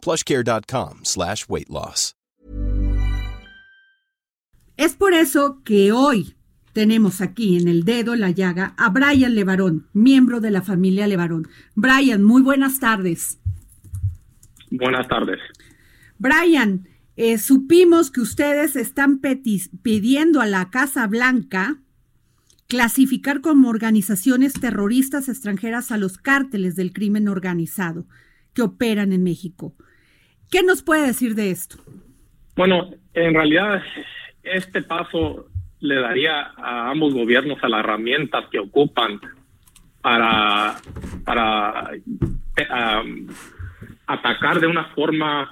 plushcare.com slash weight loss. Es por eso que hoy tenemos aquí en el dedo la llaga a Brian Levarón, miembro de la familia Levarón. Brian, muy buenas tardes. Buenas tardes. Brian, eh, supimos que ustedes están pidiendo a la Casa Blanca clasificar como organizaciones terroristas extranjeras a los cárteles del crimen organizado que operan en México. ¿Qué nos puede decir de esto? Bueno, en realidad este paso le daría a ambos gobiernos a las herramientas que ocupan para, para atacar de una forma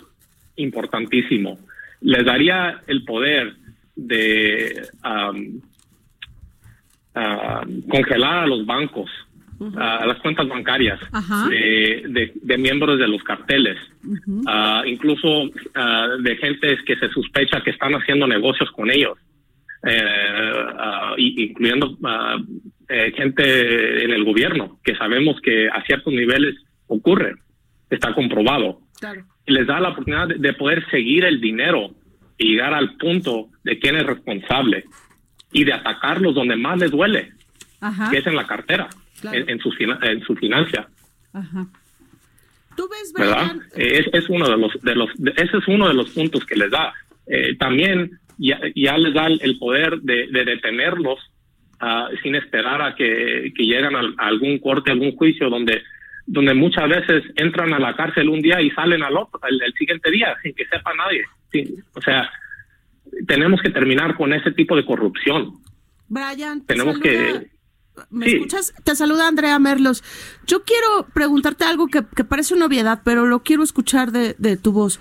importantísimo. Les daría el poder de um, congelar a los bancos a las cuentas bancarias de, de, miembros de los carteles, incluso de gente que se sospecha que están haciendo negocios con ellos, eh, incluyendo eh, gente en el gobierno, que sabemos que a ciertos niveles ocurre, está comprobado. Y les da la oportunidad de, poder seguir el dinero y llegar al punto de quién es responsable y de atacarlos donde más les duele, que es en la cartera en, su, en su financia. ¿Tú ves, ¿verdad? Es, es, uno de los, de los ese es uno de los puntos que les da. Eh, también ya, ya, les da el poder de, detenerlos uh, sin esperar a que, que lleguen a, algún corte, algún juicio donde donde muchas veces entran a la cárcel un día y salen al otro, el, siguiente día sin que sepa nadie. o sea, tenemos que terminar con ese tipo de corrupción. Brian, tenemos que ¿Me escuchas? Te saluda Andrea Merlos. Yo quiero preguntarte algo que, parece una obviedad, pero lo quiero escuchar de, tu voz.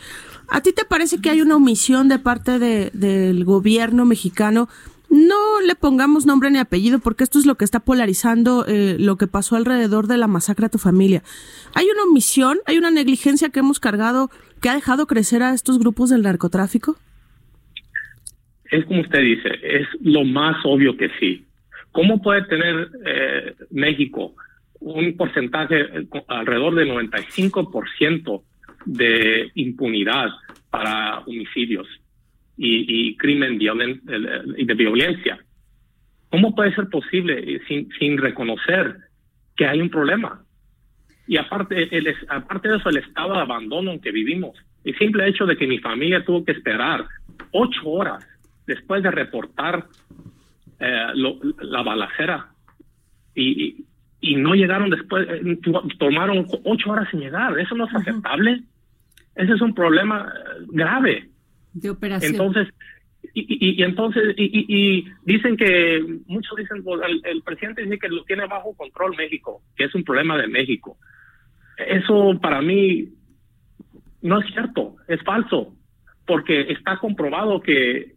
¿A ti te parece que hay una omisión de parte de, del gobierno mexicano? No le pongamos nombre ni apellido porque esto es lo que está polarizando eh, lo que pasó alrededor de la masacre a tu familia. ¿Hay una omisión, hay una negligencia que hemos cargado que ha dejado crecer a estos grupos del narcotráfico? Es como usted dice, es lo más obvio que sí. ¿Cómo puede tener eh, México un porcentaje eh, alrededor del 95% de impunidad para homicidios y, crimen de violencia? ¿Cómo puede ser posible sin, sin reconocer que hay un problema? Y aparte, aparte de eso, el estado de abandono en que vivimos. El simple hecho de que mi familia tuvo que esperar ocho horas después de reportar eh, la balacera y, y, no llegaron después, eh, tomaron ocho horas sin llegar. Eso no es aceptable. Ese es un problema eh, grave. De operación. Entonces, y, y, entonces, y, dicen que, muchos dicen, pues, el, presidente dice que lo tiene bajo control México, que es un problema de México. Eso para mí no es cierto, es falso, porque está comprobado que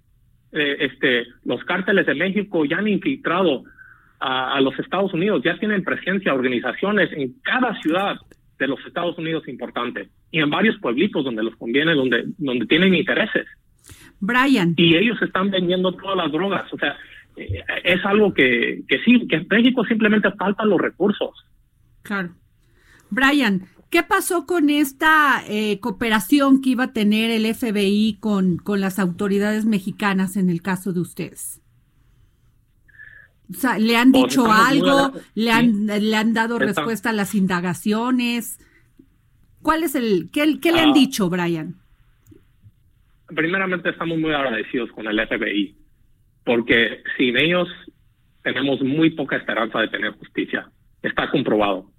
eh, este, los cárteles de México ya han infiltrado a, los Estados Unidos, ya tienen presencia, organizaciones en cada ciudad de los Estados Unidos importante y en varios pueblitos donde los conviene, donde, donde tienen intereses. Brian. Y ellos están vendiendo todas las drogas. O sea, eh, es algo que, que sí, que en México simplemente faltan los recursos. Claro. Brian, ¿Qué pasó con esta eh, cooperación que iba a tener el FBI con, con las autoridades mexicanas en el caso de ustedes? O sea, ¿le han dicho algo? ¿Le han, ¿Le han dado respuesta a las indagaciones? ¿Cuál es el, qué, qué le han ah. dicho, Brian? Primeramente estamos muy agradecidos con el FBI, porque sin ellos tenemos muy poca esperanza de tener justicia. Está comprobado.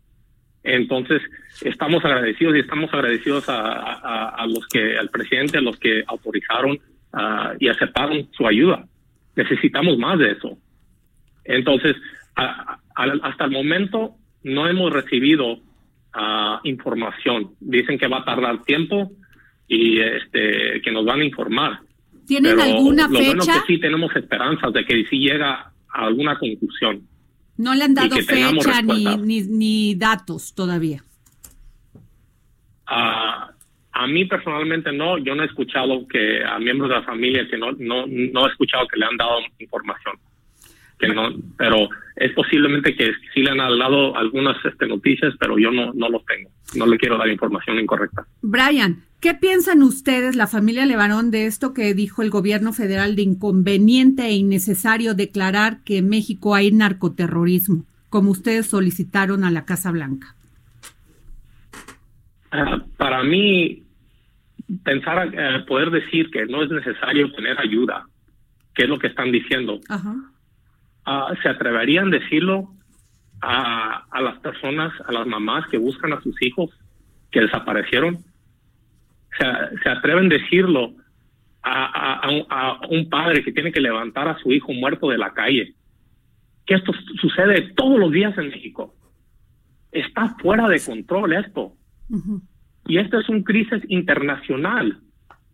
Entonces, estamos agradecidos y estamos agradecidos a, los que, al presidente, a los que autorizaron ah, y aceptaron su ayuda. Necesitamos más de eso. Entonces, hasta el momento no hemos recibido información. Dicen que va a tardar tiempo y este que nos van a informar. ¿Tienen alguna lo fecha? Bueno que sí tenemos esperanzas de que sí llega a alguna conclusión. No le han dado fecha ni, ni, ni, datos todavía. Uh, a mí personalmente no, yo no he escuchado que a miembros de la familia que no no no he escuchado que le han dado información. Que no, pero es posiblemente que sí le han dado algunas este, noticias, pero yo no no los tengo. No le quiero dar información incorrecta. Brian, ¿qué piensan ustedes, la familia Levarón, de esto que dijo el gobierno federal de inconveniente e innecesario declarar que en México hay narcoterrorismo, como ustedes solicitaron a la Casa Blanca? Uh, para mí, pensar, uh, poder decir que no es necesario tener ayuda, que es lo que están diciendo, uh, ¿se atreverían a decirlo a, a, las personas, a las mamás que buscan a sus hijos que desaparecieron? ¿Se, se atreven a decirlo a, a, un padre que tiene que levantar a su hijo muerto de la calle? Que esto sucede todos los días en México. Está fuera de control esto. Y esto es un crisis internacional.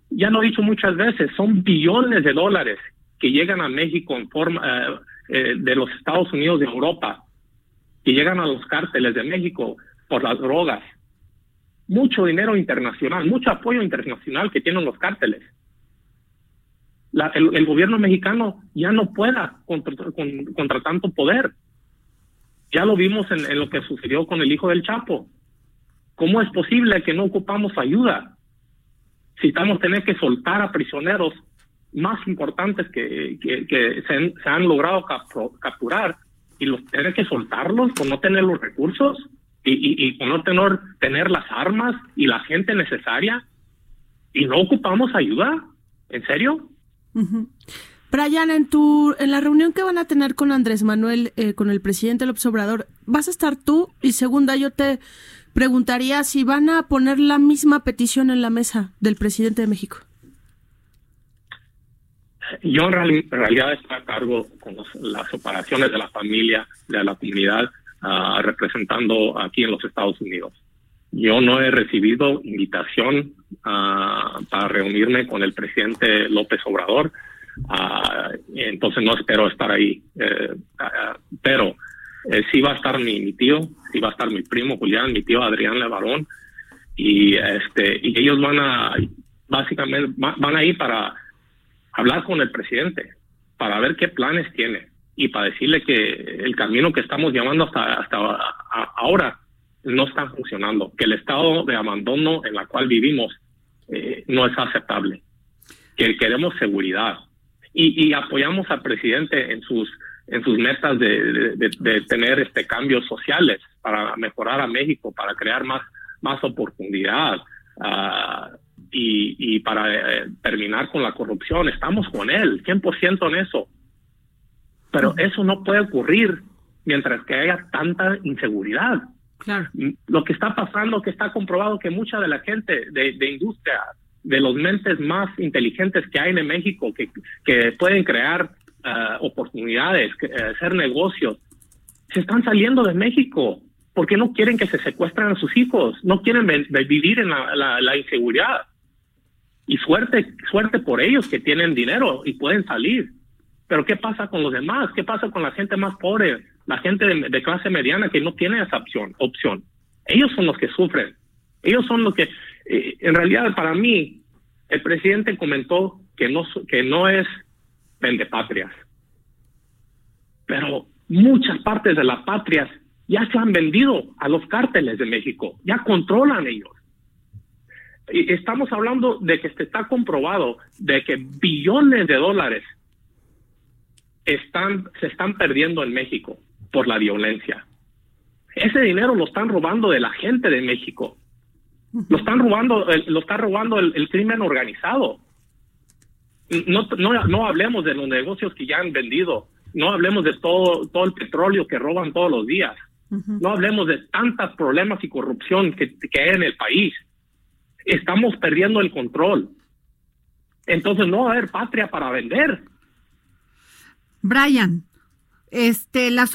Ya lo he dicho muchas veces, son billones de dólares que llegan a México en forma eh, eh, de los Estados Unidos de Europa, que llegan a los cárteles de México por las drogas. Mucho dinero internacional, mucho apoyo internacional que tienen los cárteles. El, gobierno mexicano ya no pueda contra, con, contra tanto poder. Ya lo vimos en, en lo que sucedió con el hijo del Chapo ¿Cómo es posible que no ocupamos ayuda? Si estamos tener que soltar a prisioneros más importantes que, que, se, han, logrado capturar y los tener que soltarlos por no tener los recursos y, y, y por no tener, tener las armas y la gente necesaria y no ocupamos ayuda. ¿En serio? Uh. Brian, en tu en la reunión que van a tener con Andrés Manuel, eh, con el presidente López Obrador, ¿vas a estar tú? Y segunda, yo te preguntaría si van a poner la misma petición en la mesa del presidente de México. Yo en, real, en realidad estoy a cargo con las operaciones de la familia, de la comunidad, uh, representando aquí en los Estados Unidos. Yo no he recibido invitación uh, para reunirme con el presidente López Obrador, uh, entonces no espero estar ahí. Eh, pero eh, sí va a estar mi, mi, tío, sí va a estar mi primo Julián, mi tío Adrián Levarón, y este y ellos van a básicamente van a ir para hablar con el presidente para ver qué planes tiene y para decirle que el camino que estamos llevando hasta hasta ahora no está funcionando, que el estado de abandono en la cual vivimos eh, no es aceptable, que queremos seguridad. Y, apoyamos al presidente en sus en sus metas de, de, tener este cambios sociales para mejorar a México, para crear más, más oportunidad uh, y, y, para eh, terminar con la corrupción. Estamos con él, 100% en eso. Pero eso no puede ocurrir mientras que haya tanta inseguridad. Claro. Lo que está pasando, que está comprobado que mucha de la gente de, de industria, de los mentes más inteligentes que hay en México, que, que pueden crear Uh, oportunidades, uh, hacer negocios, se están saliendo de México porque no quieren que se secuestren a sus hijos, no quieren vivir en la, la, la, inseguridad. Y suerte, suerte por ellos que tienen dinero y pueden salir. Pero ¿qué pasa con los demás? ¿Qué pasa con la gente más pobre, la gente de, clase mediana que no tiene esa opción, opción? Ellos son los que sufren. Ellos son los que, eh, en realidad, para mí, el presidente comentó que no, que no es vende patrias. Pero muchas partes de las patrias ya se han vendido a los cárteles de México, ya controlan ellos. Estamos hablando de que se está comprobado de que billones de dólares están, se están perdiendo en México por la violencia. Ese dinero lo están robando de la gente de México. Lo están robando, lo está robando el, el crimen organizado no, no, no hablemos de los negocios que ya han vendido, no hablemos de todo, todo el petróleo que roban todos los días, no hablemos de tantos problemas y corrupción que, que hay en el país. Estamos perdiendo el control. Entonces no va a haber patria para vender. Brian, este, la,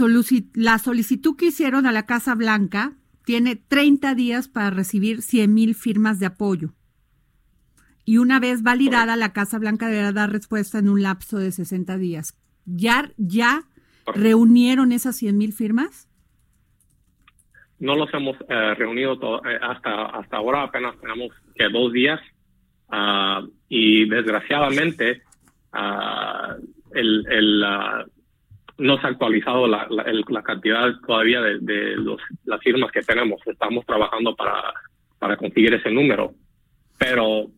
la solicitud que hicieron a la Casa Blanca tiene 30 días para recibir 100 mil firmas de apoyo. y una vez validada, la Casa Blanca deberá dar respuesta en un lapso de 60 días. ¿Ya, ya reunieron esas 100 mil firmas? No los hemos eh, reunido eh, hasta, hasta ahora, apenas tenemos que dos días uh, y desgraciadamente uh, el, el uh, no se ha actualizado la, la, la cantidad todavía de, de los, las firmas que tenemos. Estamos trabajando para, para conseguir ese número. Pero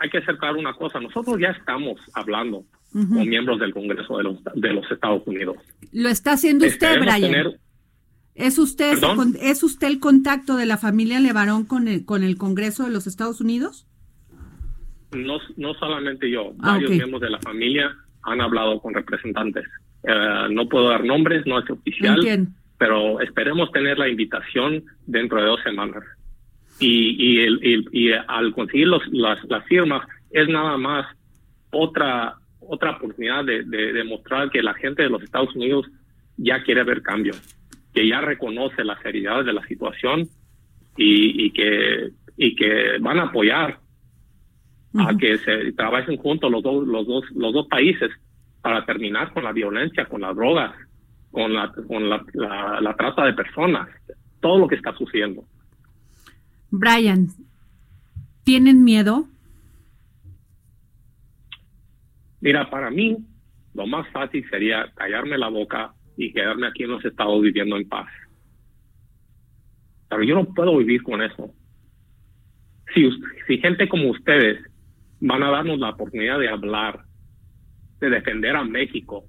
hay que acercar una cosa. Nosotros ya estamos hablando uh -huh. con miembros del Congreso de los, de los Estados Unidos. Lo está haciendo usted, Brian. Tener... ¿Es usted, ¿Es usted el contacto de la familia Levarón con el, con el Congreso de los Estados Unidos? No, no solamente yo, ah, varios okay. miembros de la familia han hablado con representantes. Uh, no puedo dar nombres, no es oficial, Entiendo. pero esperemos tener la invitación dentro de dos semanas. Y, y, el, el, y al conseguir los, las, las, firmas es nada más otra otra oportunidad de, de demostrar que la gente de los Estados Unidos ya quiere ver cambio, que ya reconoce la seriedad de la situación y, y que y que van a apoyar uh -huh. a que se trabajen juntos los dos los dos los dos países para terminar con la violencia, con las drogas, con la con la, la, la trata de personas, todo lo que está sucediendo. Brian, ¿tienen miedo? Mira, para mí lo más fácil sería callarme la boca y quedarme aquí en los estados viviendo en paz. Pero yo no puedo vivir con eso. Si, si gente como ustedes van a darnos la oportunidad de hablar, de defender a México,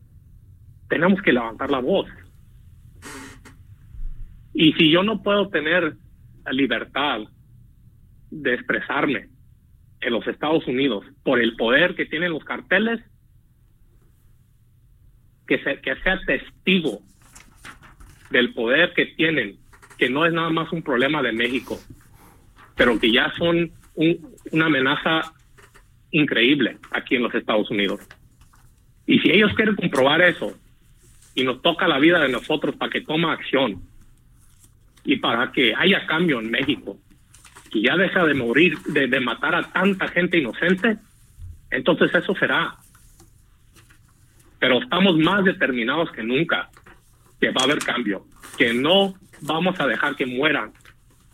tenemos que levantar la voz. Y si yo no puedo tener libertad de expresarme en los Estados Unidos por el poder que tienen los carteles, que, se, que sea testigo del poder que tienen, que no es nada más un problema de México, pero que ya son un, una amenaza increíble aquí en los Estados Unidos. Y si ellos quieren comprobar eso y nos toca la vida de nosotros para que toma acción y para que haya cambio en México, y ya deja de morir, de, de matar a tanta gente inocente, entonces eso será. Pero estamos más determinados que nunca que va a haber cambio, que no vamos a dejar que mueran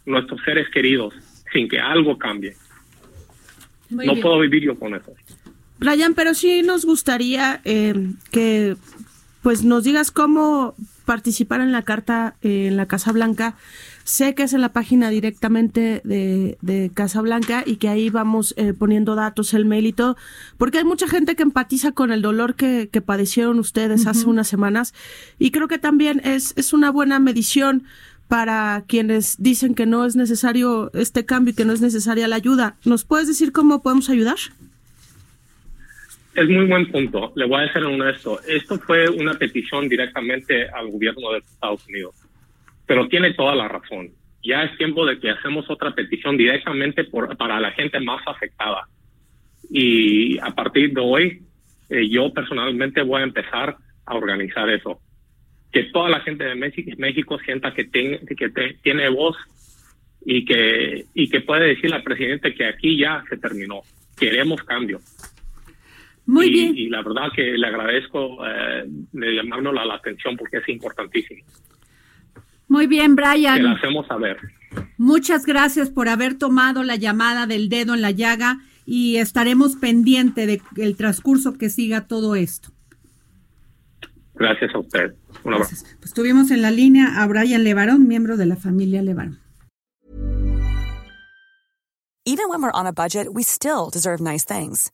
nuestros seres queridos sin que algo cambie. Muy no bien. puedo vivir yo con eso. Brian, pero sí nos gustaría eh, que pues nos digas cómo participar en la carta eh, en la Casa Blanca Sé que es en la página directamente de, de Casablanca y que ahí vamos eh, poniendo datos, el mail y todo, porque hay mucha gente que empatiza con el dolor que, que padecieron ustedes uh -huh. hace unas semanas y creo que también es, es una buena medición para quienes dicen que no es necesario este cambio y que no es necesaria la ayuda. ¿Nos puedes decir cómo podemos ayudar? Es muy buen punto. Le voy a ser honesto. Esto fue una petición directamente al gobierno de Estados Unidos pero tiene toda la razón. Ya es tiempo de que hacemos otra petición directamente para la gente más afectada. Y a partir de hoy, eh, yo personalmente voy a empezar a organizar eso. Que toda la gente de México, sienta que, ten, que tiene voz y que, y que puede decirle al presidente que aquí ya se terminó. Queremos cambio. Muy y, bien. Y la verdad que le agradezco eh, de llamarnos la, la atención porque es importantísimo. Muy bien, Brian. Que la hacemos saber. Muchas gracias por haber tomado la llamada del dedo en la llaga y estaremos pendiente del de transcurso que siga todo esto. Gracias a usted. Un abrazo. Pues tuvimos en la línea a Brian Levarón, miembro de la familia Levarón. Even when we're on a budget, we still deserve nice things.